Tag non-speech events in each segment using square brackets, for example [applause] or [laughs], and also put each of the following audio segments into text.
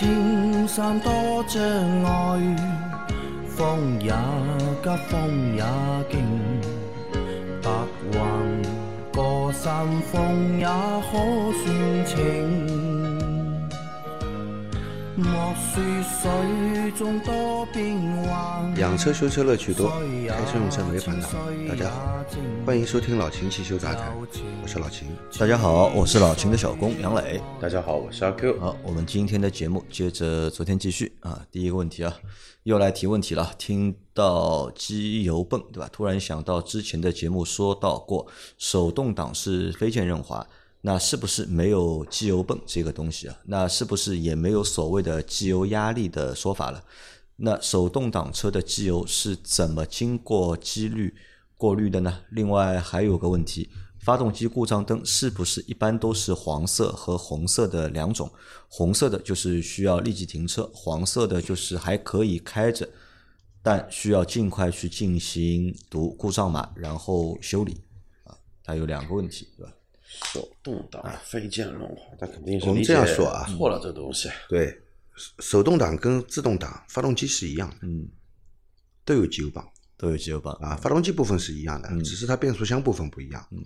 千山多障碍，风也急，风也劲，白云过山峰也可算情。莫说水中多变幻，养车修车乐趣多，开车用车没烦恼。大家好，欢迎收听老秦汽修杂谈，我是老秦。大家好，我是老秦的小工杨磊。大家好，我是阿 Q。好，我们今天的节目接着昨天继续啊。第一个问题啊，又来提问题了。听到机油泵对吧？突然想到之前的节目说到过，手动挡是非键润滑。那是不是没有机油泵这个东西啊？那是不是也没有所谓的机油压力的说法了？那手动挡车的机油是怎么经过机滤过滤的呢？另外还有个问题，发动机故障灯是不是一般都是黄色和红色的两种？红色的就是需要立即停车，黄色的就是还可以开着，但需要尽快去进行读故障码，然后修理。啊，它有两个问题，对吧？手动挡非键润滑，它肯定是我们这样说啊，错了这东西。对，手动挡跟自动挡发动机是一样的，嗯，都有机油泵，都有机油泵啊。发动机部分是一样的，嗯。只是它变速箱部分不一样，嗯，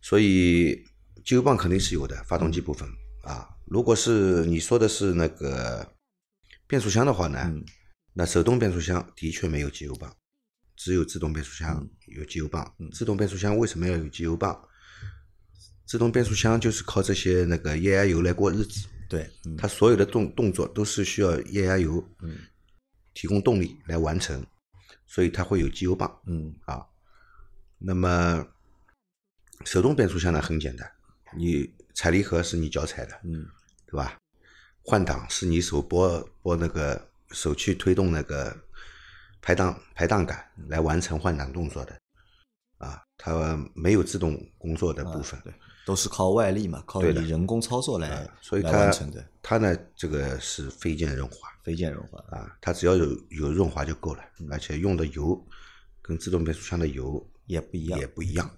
所以机油泵肯定是有的，发动机部分。啊。如果是你说的是那个变速箱的话呢，嗯。那手动变速箱的确没有机油泵，只有自动变速箱嗯。有机油泵。自动变速箱为什么要有机油泵？自动变速箱就是靠这些那个液压油来过日子，对，嗯它所有的动动作都是需要液压油嗯提供动力来完成，所以它会有机油泵嗯啊。那么手动变速箱呢很简单，你踩离合是你脚踩的，嗯对吧？换挡是你手拨拨那个手去推动那个排档排档杆来完成换挡动作的，啊，它没有自动工作的部分。对，都是靠外力嘛，靠你人工操作来来所以它完成的它呢，这个是非键润滑非键润滑。啊，它只要有有润滑就够了，而且用的油跟自动变速箱的油也不一样也不一样，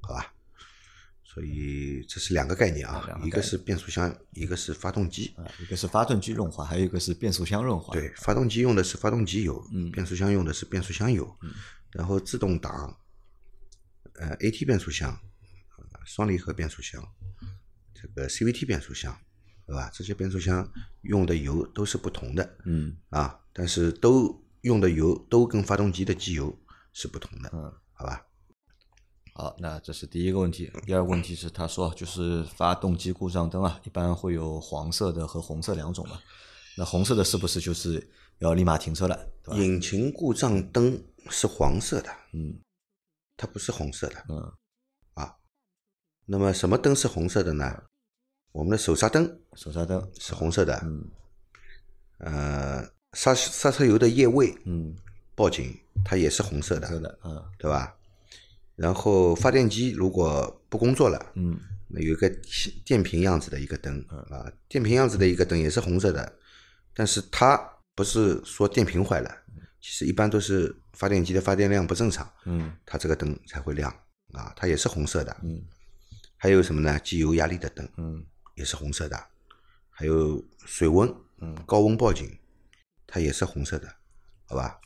好吧？所以这是两个概念啊一个是变速箱，一个是发动机。啊，一个是发动机润滑，还有一个是变速箱润滑。对，发动机用的是发动机油，嗯变速箱用的是变速箱油，然后自动挡，呃，AT 变速箱，呃双离合变速箱，这个 CVT 变速箱，对吧？这些变速箱用的油都是不同的嗯啊，但是都用的油都跟发动机的机油是不同的，嗯，好吧？好，那这是第一个问题。第二个问题是，他说就是发动机故障灯啊，一般会有黄色的和红色两种嘛。那红色的是不是就是要立马停车了，对吧？引擎故障灯是黄色的，嗯它不是红色的。嗯那么什么灯是红色的呢？我们的手刹灯。手刹灯。是红色的，嗯。呃，刹刹车油的液位嗯。报警它也是红色的，是的嗯。对吧？然后发电机如果不工作了，嗯。那有一个电瓶样子的一个灯啊，电瓶样子的一个灯也是红色的，但是它不是说电瓶坏了，其实一般都是发电机的发电量不正常，嗯。它这个灯才会亮啊，它也是红色的。嗯还有什么呢？机油压力的灯嗯也是红色的，还有水温，嗯高温报警，它也是红色的，好吧？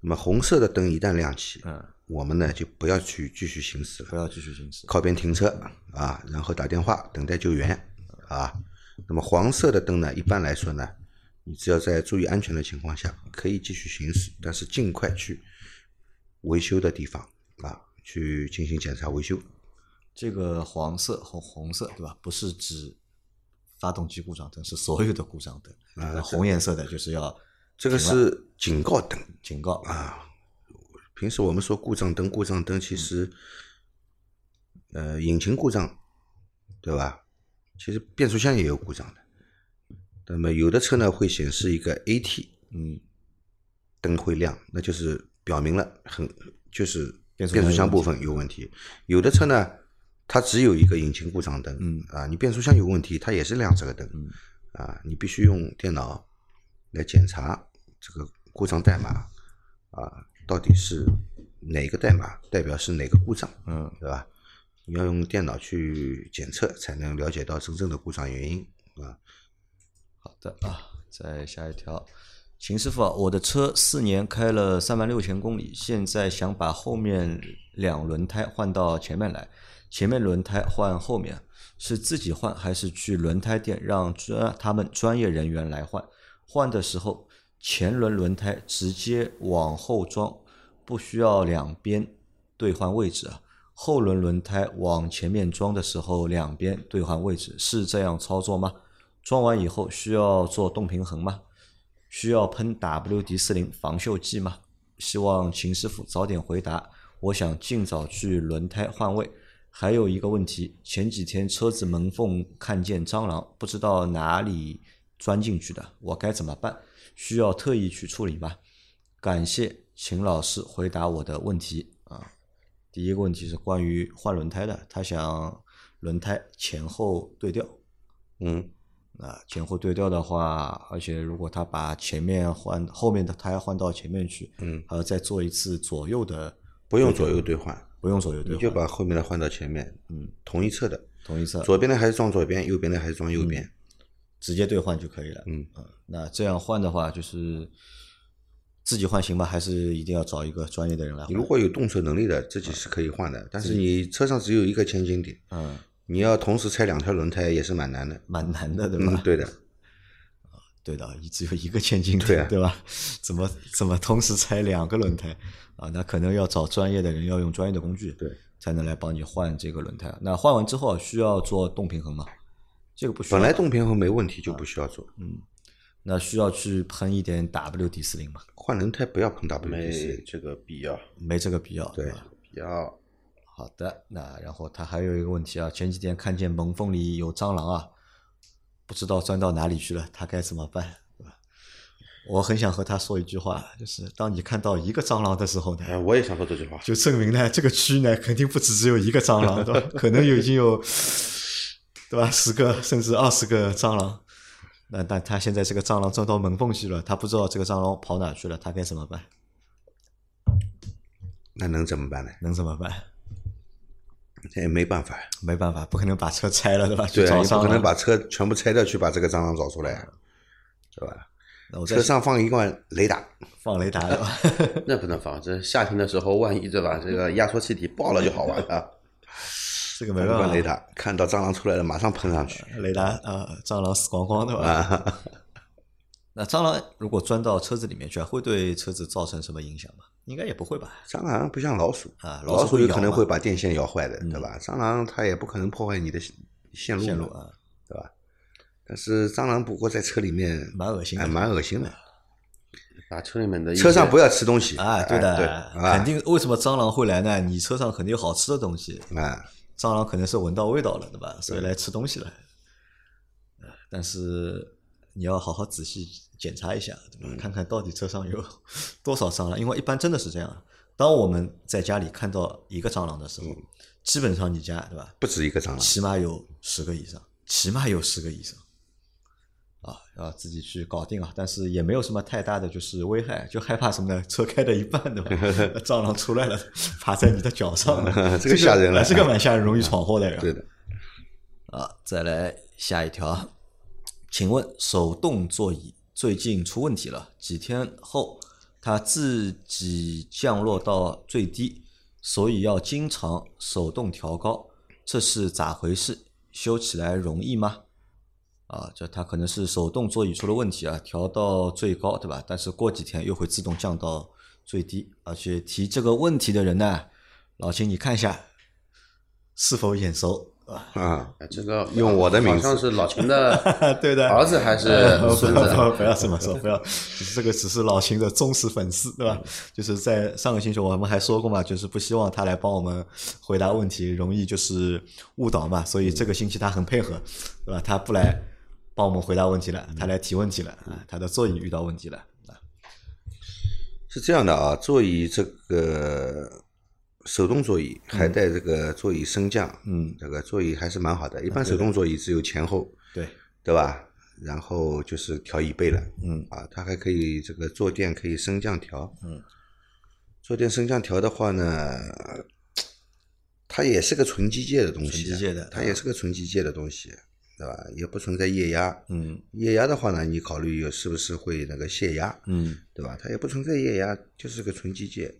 那么红色的灯一旦亮起，嗯，我们呢就不要去继续行驶了，不要继续行驶。靠边停车啊，然后打电话等待救援啊。那么黄色的灯呢，一般来说呢，你只要在注意安全的情况下，可以继续行驶，但是尽快去维修的地方啊，去进行检查维修。这个黄色和红色对吧？不是指发动机故障灯，是所有的故障灯。啊那红颜色的就是要这个是警告灯警告啊。平时我们说故障灯，故障灯其实，呃，引擎故障，对吧？其实变速箱也有故障的。那么有的车呢会显示一个 AT 嗯灯会亮，那就是表明了很就是变速箱部分有问题。有的车呢，它只有一个引擎故障灯，嗯。啊，你变速箱有问题，它也是亮这个灯，嗯。啊，你必须用电脑来检查这个故障代码，啊，到底是哪个代码代表是哪个故障，嗯。对吧？你要用电脑去检测，才能了解到真正的故障原因啊。好的啊，再下一条，秦师傅啊，我的车四年开了三万六千公里，现在想把后面两轮胎换到前面来，前面轮胎换后面，是自己换还是去轮胎店让专他们专业人员来换？换的时候前轮轮胎直接往后装，不需要两边兑换位置啊。后轮轮胎往前面装的时候，两边兑换位置，是这样操作吗？装完以后需要做动平衡吗？需要喷 WD 四零防锈剂吗？希望秦师傅早点回答。我想尽早去轮胎换位。还有一个问题，前几天车子门缝看见蟑螂，不知道哪里钻进去的，我该怎么办？需要特意去处理吗？感谢秦老师回答我的问题啊。第一个问题是关于换轮胎的，他想轮胎前后对调。嗯，啊，前后对调的话，而且如果他把前面换后面的胎换到前面去，嗯，还要再做一次左右的，不用左右对换，不用左右你就把后面的换到前面，嗯，同一侧的，同一侧左边的还是装左边，右边的还是装右边，直接兑换就可以了。嗯啊，那这样换的话，就是自己换行吗？还是一定要找一个专业的人来换？你如果有动手能力的，自己是可以换的，但是你车上只有一个千斤顶，嗯，你要同时拆两条轮胎也是蛮难的。蛮难的，对吧？嗯，对的，对的，只有一个千斤顶，对啊对吧？[laughs] 怎么怎么同时拆两个轮胎啊？那可能要找专业的人，要用专业的工具，对，才能来帮你换这个轮胎。那换完之后需要做动平衡吗？这个不需要。本来动平衡没问题就不需要做，嗯那需要去喷一点 WD 四零吗？换轮胎不要喷 WD 没四，这个必要，没这个必要，对吧？必要。好的，那然后他还有一个问题啊，前几天看见门缝里有蟑螂啊，不知道钻到哪里去了，他该怎么办？对吧？我很想和他说一句话，就是当你看到一个蟑螂的时候呢，哎，我也想说这句话。就证明呢，这个区呢肯定不止只有一个蟑螂，对吧？可能有已经有，对吧？十个甚至二十个蟑螂。那但他现在这个蟑螂钻到门缝去了，他不知道这个蟑螂跑哪去了，他该怎么办？那能怎么办呢？能怎么办？也没办法，没办法，不可能把车拆了，对吧？对不可能把车全部拆掉去把这个蟑螂找出来，对吧？那我车上放一罐雷达，放雷达，[laughs] 的吧？[laughs] 那不能放，这夏天的时候，万一对吧？这个压缩气体爆了就好玩了。这个没办法。雷达，看到蟑螂出来了马上喷上去雷达啊，蟑螂死光光，对吧？啊！那蟑螂如果钻到车子里面去，会对车子造成什么影响吗？应该也不会吧？蟑螂不像老鼠啊老鼠有可能会把电线咬坏的，对吧？蟑螂它也不可能破坏你的线路线路啊，对吧？但是蟑螂不过在车里面蛮恶心的哎，蛮恶心的。把车里面的车上不要吃东西啊，对的，对，肯定。为什么蟑螂会来呢？你车上肯定有好吃的东西，啊，蟑螂可能是闻到味道了，对吧？所以来吃东西了。呃但是你要好好仔细检查一下，对吧？看看到底车上有 [laughs] 多少蟑螂，因为一般真的是这样。当我们在家里看到一个蟑螂的时候，基本上你家对吧，不止一个蟑螂，起码有十个以上，起码有十个以上。啊，要自己去搞定啊！但是也没有什么太大的就是危害，就害怕什么呢？车开到一半，对吧？蟑螂出来了，爬在你的脚上了，[laughs] 这个吓人了这个蛮吓人，容易闯祸的呀。[laughs] 对的。啊，再来下一条啊，请问手动座椅最近出问题了，几天后它自己降落到最低，所以要经常手动调高，这是咋回事？修起来容易吗？啊，这它可能是手动座椅出了问题啊，调到最高，对吧？但是过几天又会自动降到最低，而且提这个问题的人呢，老秦你看一下是否眼熟啊？这个用我的名字好像是老秦的 [laughs] 对的，儿子还是孙子？不不要这么说，不要，这个只是老秦的忠实粉丝，对吧？就是在上个星期我们还说过嘛，就是不希望他来帮我们回答问题，容易就是误导嘛，所以这个星期他很配合，对吧？他不来帮我们回答问题了，他来提问题了啊，他的座椅遇到问题了啊，是这样的啊，座椅这个手动座椅还带这个座椅升降，嗯，这个座椅还是蛮好的。一般手动座椅只有前后，对，对吧？然后就是调椅背了，嗯啊，它还可以这个坐垫可以升降调，嗯，坐垫升降调的话呢，它也是个纯机械的东西机械的它也是个纯机械的东西。对吧？也不存在液压，嗯液压的话呢，你考虑有是不是会那个泄压，嗯对吧？它也不存在液压，就是个纯机械。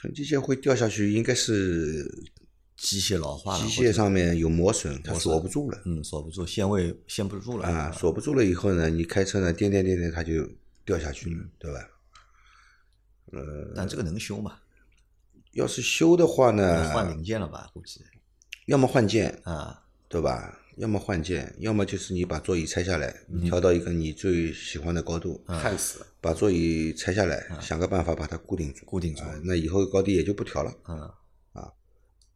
纯机械会掉下去，应该是机械老化了，机械上面有磨损，它锁不住了嗯锁不住，限位限不住了啊，锁不住了以后呢，你开车呢颠颠颠颠，它就掉下去嗯了，对吧？呃但这个能修吗？要是修的话呢，换零件了吧？估计要么换件，啊，对吧？要么换件，要么就是你把座椅拆下来，嗯调到一个你最喜欢的高度，焊死了。把座椅拆下来，想个办法把它固定住，嗯固定住啊那以后高低也就不调了。嗯啊，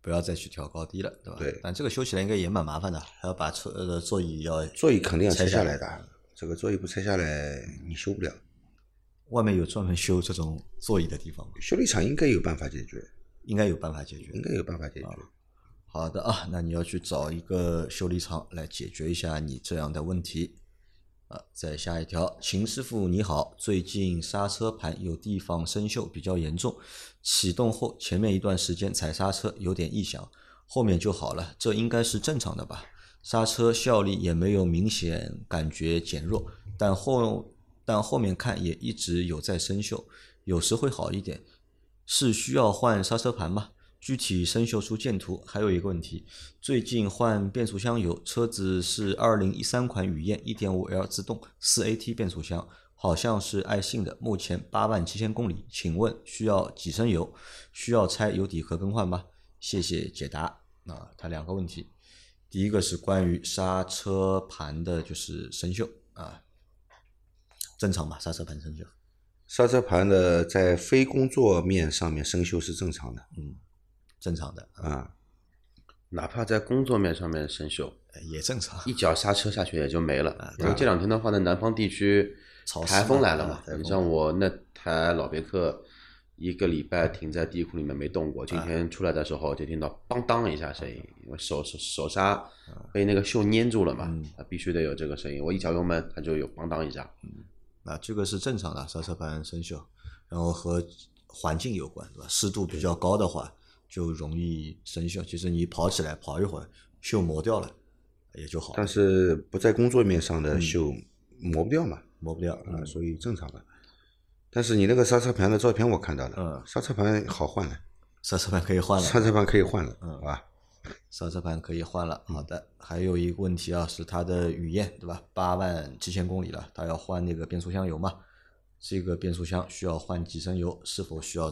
不要再去调高低了，对吧？对但这个修起来应该也蛮麻烦的，还要把车的座椅要座椅肯定要拆下来下来的，这个座椅不拆下来你修不了。外面有专门修这种座椅的地方吗？修理厂应该有办法解决，应该有办法解决应。该有办法解决。好的啊，那你要去找一个修理厂来解决一下你这样的问题。啊，再下一条，秦师傅你好，最近刹车盘有地方生锈比较严重，启动后前面一段时间踩刹车有点异响，后面就好了，这应该是正常的吧？刹车效力也没有明显感觉减弱，但后但后面看也一直有在生锈，有时会好一点，是需要换刹车盘吗？具体生锈出箭图。还有一个问题，最近换变速箱油，车子是二零一三款雨燕一点五 L 自动四 AT 变速箱，好像是爱信的，目前八万七千公里，请问需要几升油？需要拆油底壳更换吗？谢谢解答。啊，它两个问题，第一个是关于刹车盘的，就是生锈啊，正常吧？刹车盘生锈，刹车盘的在非工作面上面生锈是正常的正常的，啊，哪怕在工作面上面生锈，呃也正常。一脚刹车下去也就没了。因为这两天的话呢，南方地区台风来了嘛你像我那台老别克，一个礼拜停在地库里面没动过，今天出来的时候就听到邦当一下声音，因为手手手刹被那个锈粘住了嘛，它必须得有这个声音。我一脚油门，它就有邦当一下。啊，这个是正常的刹车盘生锈，然后和环境有关，对吧？湿度比较高的话，就容易生锈。其实你跑起来跑一会儿，锈磨掉了，也就好了但，是不在工作面上的锈磨不掉嘛，磨不掉。啊，所以正常的。但是你那个刹车盘的照片我看到了，嗯刹车盘好换了，刹车盘可以换了，刹车盘可以换了，嗯好吧？刹车盘可以换了。好的，还有一个问题啊，是它的雨燕，对吧？八万七千公里了，它要换那个变速箱油嘛？这个变速箱需要换几升油？是否需要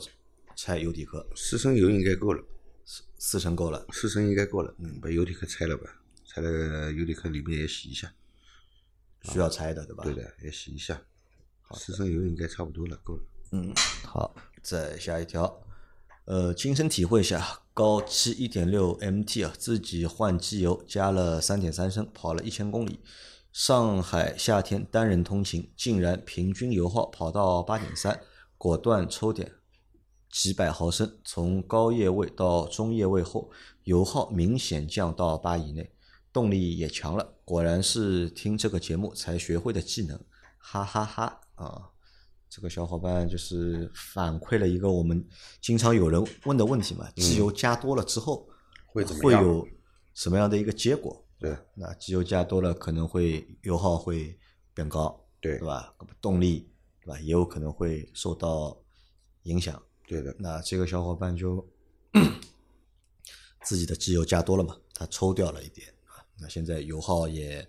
拆油底壳？四升油应该够了，四四升够了。四升应该够了，嗯，把油底壳拆了吧，拆了油底壳里面也洗一下，需要拆的，对吧？对的，也洗一下。好四升油应该差不多了，够了。嗯，好，再下一条，呃，亲身体会一下，高七一点六 MT 啊，自己换机油加了三点三升，跑了一千公里。上海夏天单人通勤，竟然平均油耗跑到八点三，果断抽点几百毫升，从高液位到中液位后，油耗明显降到八以内，动力也强了。果然是听这个节目才学会的技能，哈哈哈啊！这个小伙伴就是反馈了一个我们经常有人问的问题嘛，机油加多了之后会怎么样会有什么样的一个结果？对，那机油加多了可能会油耗会变高，对对吧？动力对吧也有可能会受到影响。对的，那这个小伙伴就自己的机油加多了嘛，他抽掉了一点啊，那现在油耗也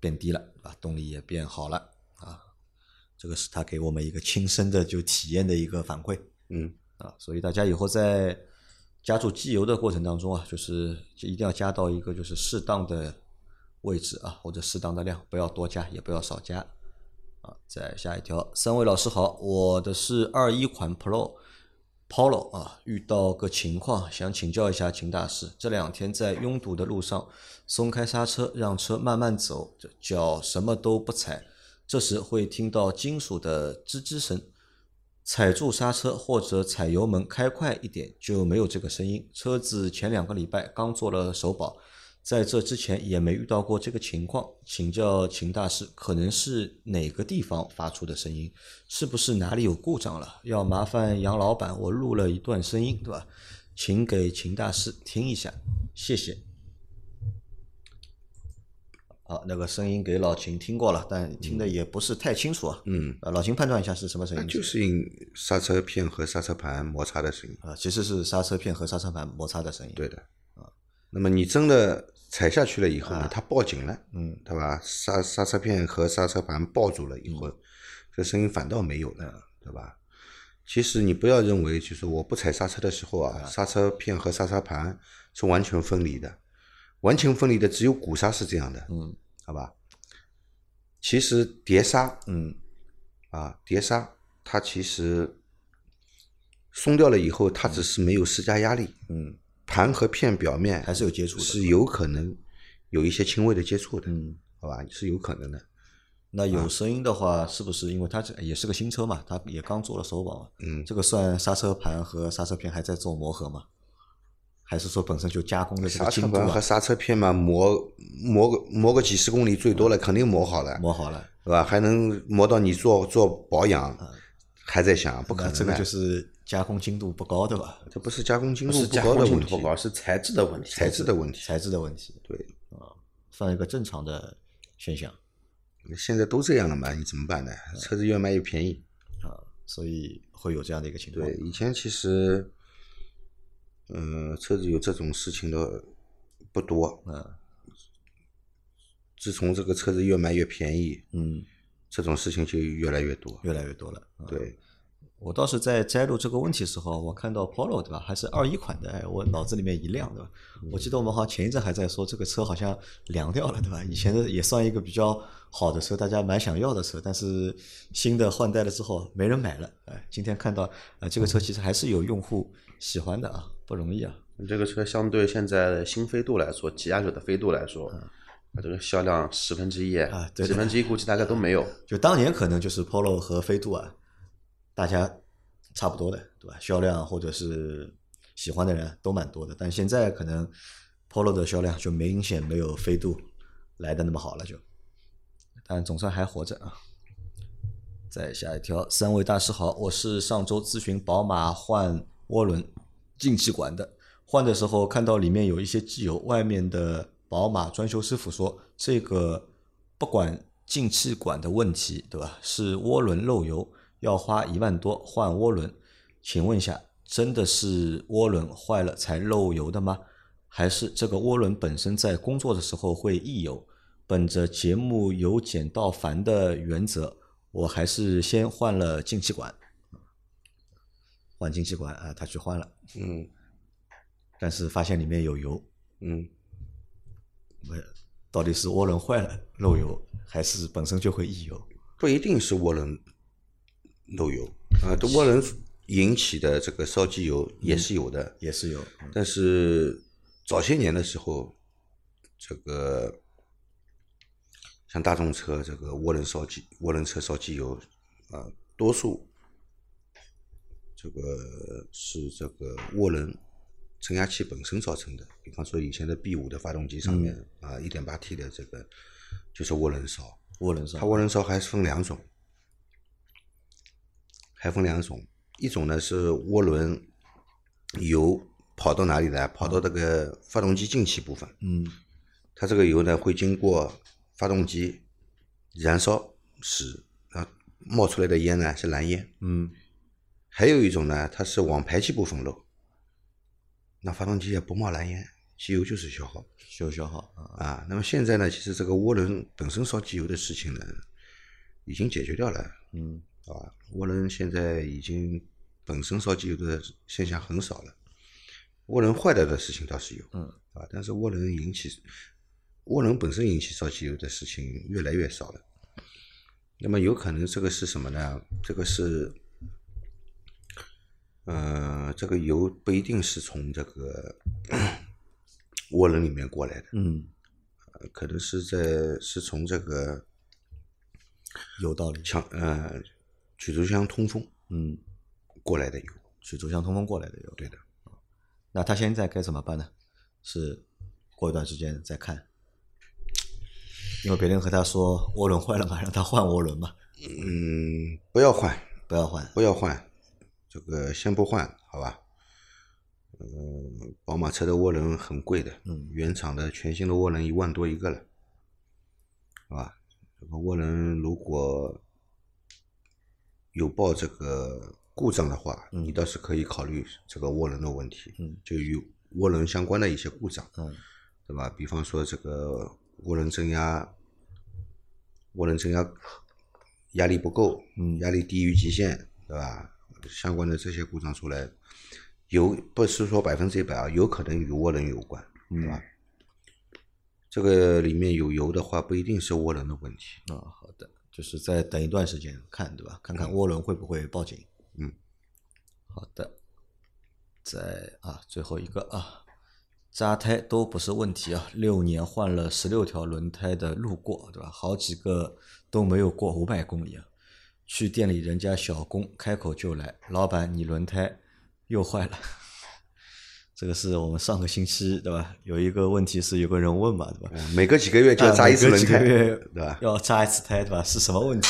变低了，啊，动力也变好了啊，这个是他给我们一个亲身的就体验的一个反馈嗯，啊，所以大家以后在加注机油的过程当中啊，就是就一定要加到一个就是适当的位置啊，或者适当的量，不要多加，也不要少加。啊，再下一条，三位老师好，我的是二一款 Pro Polo 啊，遇到个情况想请教一下秦大师。这两天在拥堵的路上松开刹车，让车慢慢走，这脚什么都不踩，这时会听到金属的吱吱声。踩住刹车或者踩油门开快一点就没有这个声音。车子前两个礼拜刚做了首保，在这之前也没遇到过这个情况。请教秦大师，可能是哪个地方发出的声音？是不是哪里有故障了？要麻烦杨老板，我录了一段声音，对吧？请给秦大师听一下，谢谢。好，那个声音给老秦听过了，但听的也不是太清楚啊。嗯，呃，老秦判断一下是什么声音？就是因刹车片和刹车盘摩擦的声音。啊，其实是刹车片和刹车盘摩擦的声音。对的，啊，那么你真的踩下去了以后呢，啊。它报警了，嗯，对吧？刹刹车片和刹车盘抱住了以后，这声音反倒没有了，对吧？其实你不要认为就是我不踩刹车的时候啊，刹车片和刹车盘是完全分离的，完全分离的只有鼓刹是这样的，嗯。好吧？其实碟刹嗯。啊，碟刹它其实松掉了以后，它只是没有施加压力，嗯，盘和片表面还是有接触的。是有可能有一些轻微的接触的，嗯，好吧，是有可能的。那有声音的话，是不是因为它这也是个新车嘛？它也刚做了首保嘛？嗯，这个算刹车盘和刹车片还在做磨合吗？还是说本身就加工的这刹个精度啊车盘和刹车片嘛，磨磨个磨个几十公里最多了，肯定磨好了，磨好了？是吧？还能磨到你做做保养，还在想不可能这个就是加工精度不高的吧？这不是加工精度不高的问题是材质的问题。材质的问题。材质的问题，对，啊算一个正常的现象现在都这样了嘛，你怎么办呢？车子越卖越便宜。啊，所以会有这样的一个情况。对，以前其实，嗯、车子有这种事情的不多。嗯自从这个车子越卖越便宜，嗯，这种事情就越来越多。越来越多了。啊对，我倒是在摘录这个问题的时候，我看到 Polo 对吧，还是二一款的，哎，我脑子里面一亮对吧？我记得我们好像前一阵还在说这个车好像凉掉了对吧？以前的也算一个比较好的车，大家蛮想要的车，但是新的换代了之后没人买了，哎，今天看到呃这个车其实还是有用户喜欢的啊，不容易啊。这个车相对现在的新飞度来说，起亚九的飞度来说，它这个销量十分之一嗯啊十分之一估计大概都没有。就当年可能就是 Polo 和飞度啊，大家差不多的，对吧？销量或者是喜欢的人都蛮多的，但现在可能 Polo 的销量就明显没有飞度来的那么好了，就，但总算还活着啊。再下一条，三位大师好，我是上周咨询宝马换涡轮进气管的，换的时候看到里面有一些机油，外面的宝马专修师傅说这个不管进气管的问题，对吧？是涡轮漏油，要花一万多换涡轮。请问一下，真的是涡轮坏了才漏油的吗？还是这个涡轮本身在工作的时候会溢油？本着节目由简到繁的原则，我还是先换了进气管。换进气管啊，他去换了，嗯但是发现里面有油，嗯，没到底是涡轮坏了漏油，还是本身就会溢油？不一定是涡轮漏油啊，这涡轮引起的这个烧机油也是有的，也是有，但是早些年的时候，这个像大众车这个涡轮烧机涡轮车烧机油啊，多数这个是这个涡轮增压器本身造成的。比方说以前的 B 五的发动机上面、啊，一点八 T 的这个就是涡轮烧。涡轮烧。它涡轮烧还是分两种，还分两种，一种呢是涡轮油跑到哪里来？跑到这个发动机进气部分，嗯它这个油呢会经过发动机燃烧时，啊冒出来的烟呢是蓝烟。嗯还有一种呢，它是往排气部分漏，那发动机也不冒蓝烟，机油就是消耗。修消耗啊，啊，那么现在呢，其实这个涡轮本身烧机油的事情呢，已经解决掉了。嗯啊，涡轮现在已经本身烧机油的现象很少了，涡轮坏掉的事情倒是有，嗯啊，但是涡轮引起涡轮本身引起烧机油的事情越来越少了。那么有可能这个是什么呢？这个是，呃，这个油不一定是从这个涡轮里面过来的，嗯，呃可能是在是从这个有道理。强呃曲轴箱通风嗯，过来的油。曲轴箱通风过来的油。对的，那他现在该怎么办呢？是过一段时间再看，因为别人和他说涡轮坏了嘛，让他换涡轮嘛，嗯，不要换，不要换。不要换，这个先不换，好吧？嗯，宝马车的涡轮很贵的，嗯原厂的全新的涡轮一万多一个了，好吧？这个涡轮如果有报这个故障的话，你倒是可以考虑这个涡轮的问题，嗯就与涡轮相关的一些故障，嗯对吧？比方说这个涡轮增压，涡轮增压压力不够，嗯压力低于极限，对吧？相关的这些故障出来，有不是说百分之一百啊，有可能与涡轮有关，对吧？这个里面有油的话，不一定是涡轮的问题。啊，好的，就是再等一段时间看，对吧？看看涡轮会不会报警。嗯，好的，再啊，最后一个啊，扎胎都不是问题啊，六年换了十六条轮胎的路过，对吧？好几个都没有过五百公里啊。去店里，人家小工开口就来，老板，你轮胎又坏了。这个是我们上个星期对吧？有一个问题是有个人问嘛，对吧？嗯每隔几个月就要扎一次轮胎，对吧？要扎一次胎，对吧？是什么问题？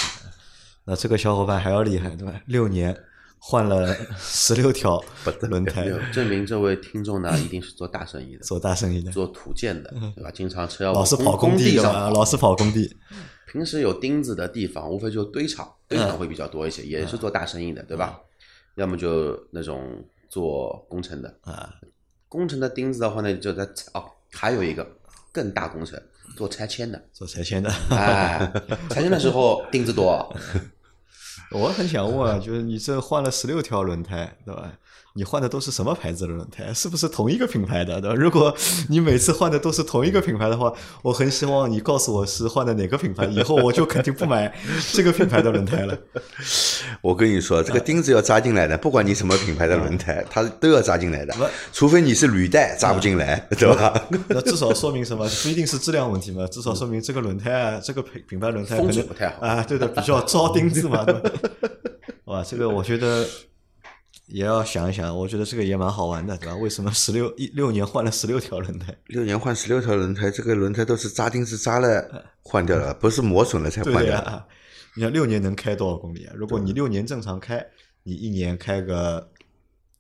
那这个小伙伴还要厉害，对吧？六年换了十六条轮胎证明这位听众呢，一定是做大生意的，做大生意的，做土建的，对吧？经常车要老是跑工地？老是跑工地，平时有钉子的地方，无非就堆场，堆嗯场会比较多一些，也是做大生意的，对吧？要么就那种做工程的，啊，工程的钉子的话呢，就在哦，还有一个更大工程，做拆迁的，做拆迁的。哎，拆迁的时候钉子多，[laughs] 我很想问啊，就是你这换了十六条轮胎，对吧？你换的都是什么牌子的轮胎？是不是同一个品牌的？对吧？如果你每次换的都是同一个品牌的话，我很希望你告诉我是换的哪个品牌，以后我就肯定不买这个品牌的轮胎了。我跟你说，这个钉子要扎进来的，不管你什么品牌的轮胎，它都要扎进来的，除非你是履带扎不进来，对吧？那至少说明什么？不一定是质量问题嘛，至少说明这个轮胎啊，这个品品牌轮胎风可能不太好啊，对的，比较招钉子嘛，对吧？[laughs] 哇，这个我觉得也要想一想，我觉得这个也蛮好玩的，对吧？为什么十六一六年换了十六条轮胎？六年换十六条轮胎，这个轮胎都是扎钉子扎了换掉了，不是磨损了才换掉你看六年能开多少公里啊？如果你六年正常开，你一年开个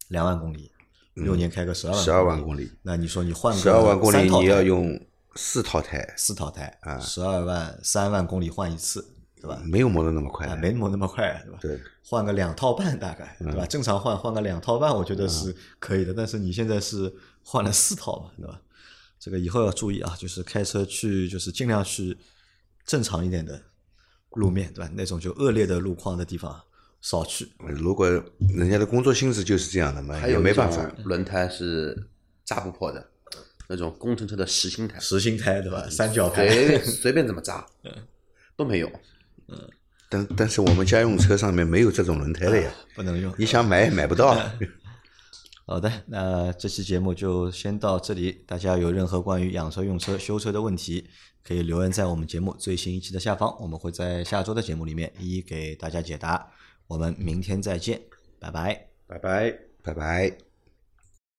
两万公里，六年开个十二万，十二万公里，那你说你换个十二万公里你要用四套胎，四套胎啊十二万三万公里换一次，对吧？没有磨得那么快啊，没磨那么快，对吧？对，换个两套半大概，对吧？正常换换个两套半，我觉得是可以的。但是你现在是换了四套嘛，对吧？这个以后要注意啊，就是开车去，就是尽量去正常一点的路面，对吧？那种就恶劣的路况的地方少去。如果人家的工作性质就是这样的嘛，也还有没办法。轮胎是扎不破的，那种工程车的实心胎，实心胎，对吧？三角胎，随便随便怎么扎 [laughs] 都没有。但但是我们家用车上面没有这种轮胎的呀，不能用。你想买也买不到。[laughs] 好的，那这期节目就先到这里。大家有任何关于养车、用车、修车的问题，可以留言在我们节目最新一期的下方，我们会在下周的节目里面一一给大家解答。我们明天再见，拜拜。拜拜。拜拜。